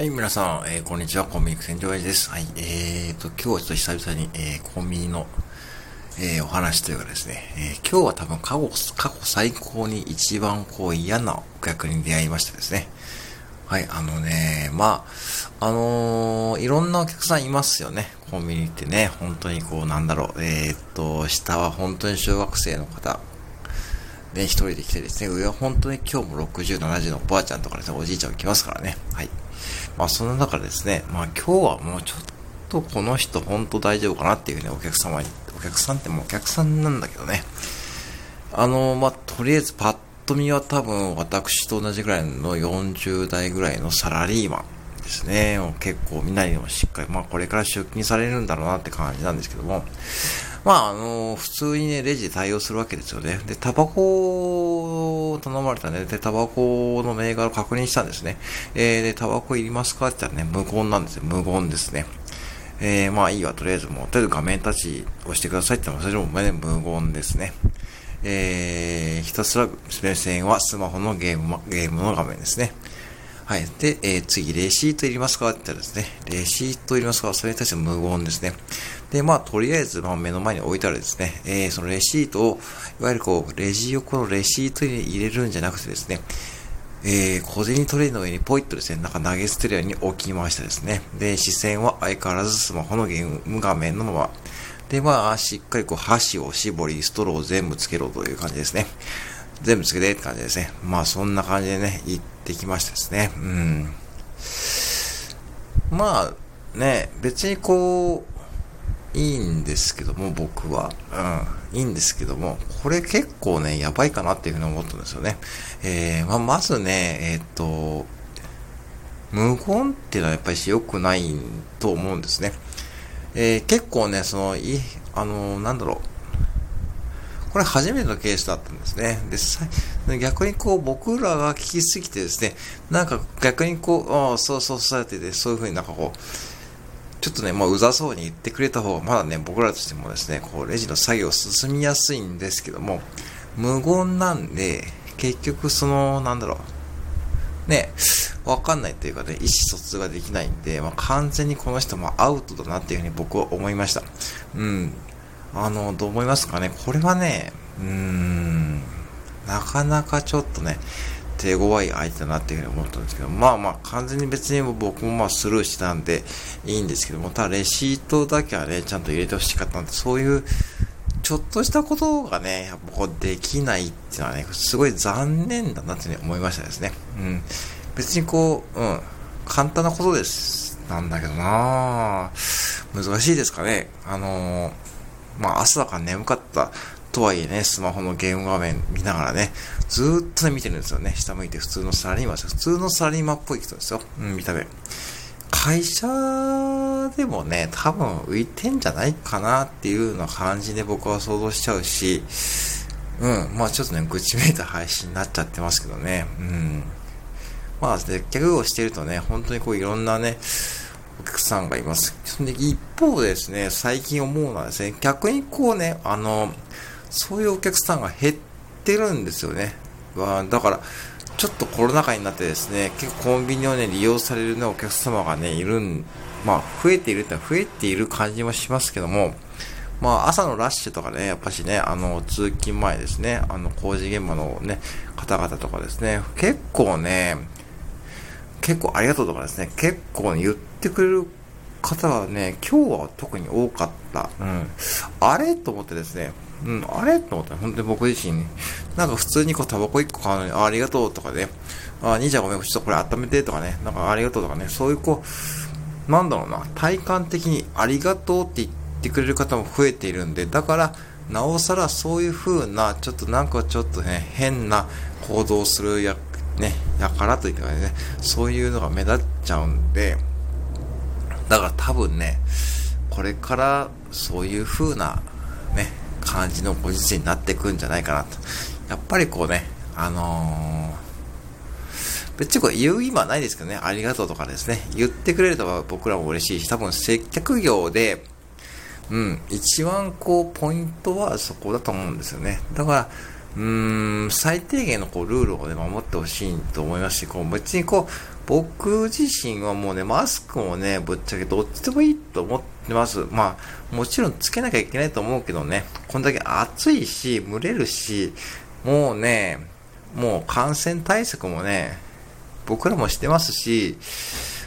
はい、皆さん、えー、こんにちは、コンビニ船長親父です。はい、えーと、今日はちょっと久々に、えー、コンビニの、えー、お話というかですね、えー、今日は多分過去、過去最高に一番こう嫌なお客に出会いましてですね。はい、あのね、まあ、あのー、いろんなお客さんいますよね。コンビニってね、本当にこう、なんだろう、えー、っと、下は本当に小学生の方、ね、一人で来てですね、上は本当に今日も60、70のおばあちゃんとかですね、おじいちゃん来ますからね。はい。まあ、その中でですね、まあ、今日はもうちょっとこの人本当大丈夫かなっていうね、お客様に、お客さんってもうお客さんなんだけどね。あの、まあ、とりあえずパッと見は多分私と同じぐらいの40代ぐらいのサラリーマンですね。結構みんなにもしっかり、まあこれから出勤されるんだろうなって感じなんですけども、まあ、あの、普通にね、レジで対応するわけですよね。で、タバコを頼まれたね。で、タバコの銘柄を確認したんですね。えー、で、タバコいりますかって言ったらね、無言なんですよ。無言ですね。えー、まあいいわ、とりあえずもう、とりあえず画面タッチ押してくださいって言ったら、それもね、無言ですね。えー、ひたすら目線はスマホのゲーム、ゲームの画面ですね。はい。で、えー、次、レシートいりますかって言ったらですね、レシートいりますかそれに対して無言ですね。で、まあ、とりあえず、まあ、目の前に置いたらですね、えー、そのレシートを、いわゆるこう、レジ横のレシートに入れるんじゃなくてですね、えー、小銭トレイの上にポイッとですね、なんか投げ捨てるように置きましたですね。で、視線は相変わらずスマホのゲーム画面のまま。で、まあ、しっかりこう、箸を絞り、ストローを全部つけろという感じですね。全部つけてって感じですね。まあ、そんな感じでね、行ってきましたですね。うん。まあ、ね、別にこう、いいんですけども、僕は。うん。いいんですけども、これ結構ね、やばいかなっていうふうに思ったんですよね。えー、まあ、まずね、えー、っと、無言っていうのはやっぱり良くないと思うんですね。えー、結構ね、その、い、あのなんだろう。これ初めてのケースだったんですね。で、逆にこう僕らが聞きすぎてですね、なんか逆にこう、ああ、そうそうそうやってて、そういうふうになんかこう、ちょっとね、まあ、うざそうに言ってくれた方が、まだね、僕らとしてもですね、こう、レジの作業進みやすいんですけども、無言なんで、結局、その、なんだろう、ね、わかんないというかね、意思疎通ができないんで、まあ、完全にこの人もアウトだなっていうふうに僕は思いました。うん。あの、どう思いますかね、これはね、うーん、なかなかちょっとね、手強い相手だなっていうふうに思ったんですけど、まあまあ完全に別に僕もまあスルーしたんでいいんですけども、ただレシートだけはね、ちゃんと入れてほしかったんで、そういうちょっとしたことがね、やっぱこうできないっていうのはね、すごい残念だなって、ね、思いましたですね。うん。別にこう、うん、簡単なことです。なんだけどな難しいですかね。あのー、まあ朝だから眠かったとはいえね、スマホのゲーム画面見ながらね、ずーっとね、見てるんですよね。下向いて普通のサラリーマンです。普通のサラリーマンっぽい人ですよ。うん、見た目。会社でもね、多分浮いてんじゃないかなっていうような感じで僕は想像しちゃうし、うん、まあちょっとね、愚痴めいた配信になっちゃってますけどね、うん。まあ、接客をしてるとね、本当にこういろんなね、客さんがいます。で、一方ですね、最近思うのはですね、逆にこうね、あの、そういうお客さんが減ってるんですよね。だから、ちょっとコロナ禍になってですね、結構コンビニをね、利用されるね、お客様がね、いるん、まあ、増えているって増えている感じもしますけども、まあ、朝のラッシュとかね、やっぱしね、あの、通勤前ですね、あの、工事現場のね、方々とかですね、結構ね、結構ありがとうとかですね、結構、ね、言ってくれる方はね、今日は特に多かった。うん。あれ？と思ってですね、うん、あれ？と思った本当に僕自身、なんか普通にこうタバコ1個買うのに、あありがとうとかね、あ、兄ちゃんごめん、ちょっとこれ温めてとかね、なんかありがとうとかね、そういうこう、なんだろうな、体感的にありがとうって言ってくれる方も増えているんで、だから、なおさらそういう風な、ちょっとなんかちょっとね、変な行動するや、ね、やからというかね、そういうのが目立っちゃうんで、だから多分ね、これからそういう風なね、感じのご時世になっていくんじゃないかなと。やっぱりこうね、あのー、別にこれ言う今はないですけどね、ありがとうとかですね、言ってくれると僕らも嬉しいし、多分接客業で、うん、一番こう、ポイントはそこだと思うんですよね。だから、うーん、最低限のこうルールをね、守ってほしいと思いますし、こう別にこう、僕自身はもうね、マスクもね、ぶっちゃけどっちでもいいと思ってます。まあ、もちろんつけなきゃいけないと思うけどね、こんだけ暑いし、蒸れるし、もうね、もう感染対策もね、僕らもしてますし、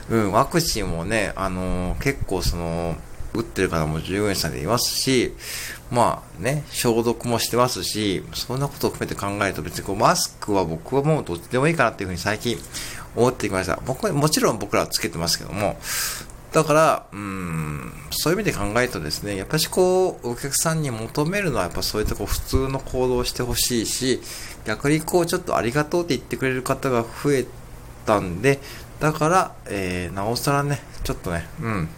うん、ワクチンもね、あのー、結構その、打ってる方も従業員さんでいますし、まあね、消毒もしてますし、そんなことを含めて考えると別にこうマスクは僕はもうどっちでもいいかなっていうふうに最近思ってきました。僕もちろん僕らはつけてますけども、だから、うん、そういう意味で考えるとですね、やっぱしこう、お客さんに求めるのはやっぱそういったこう普通の行動をしてほしいし、逆にこうちょっとありがとうって言ってくれる方が増えたんで、だから、えー、なおさらね、ちょっとね、うん、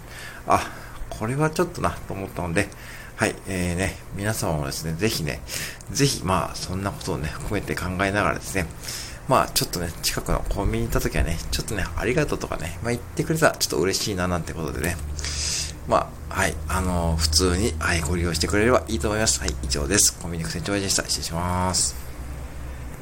あ、これはちょっとなと思ったので、はい、えーね、皆様もですね、ぜひね、ぜひ、まあ、そんなことをね、含めて考えながらですね、まあ、ちょっとね、近くのコンビニ行った時はね、ちょっとね、ありがとうとかね、まあ、言ってくれたらちょっと嬉しいななんてことでね、まあ、はい、あのー、普通に、はい、ご利用してくれればいいと思います。はい、以上です。コンビニク船長でした。失礼します。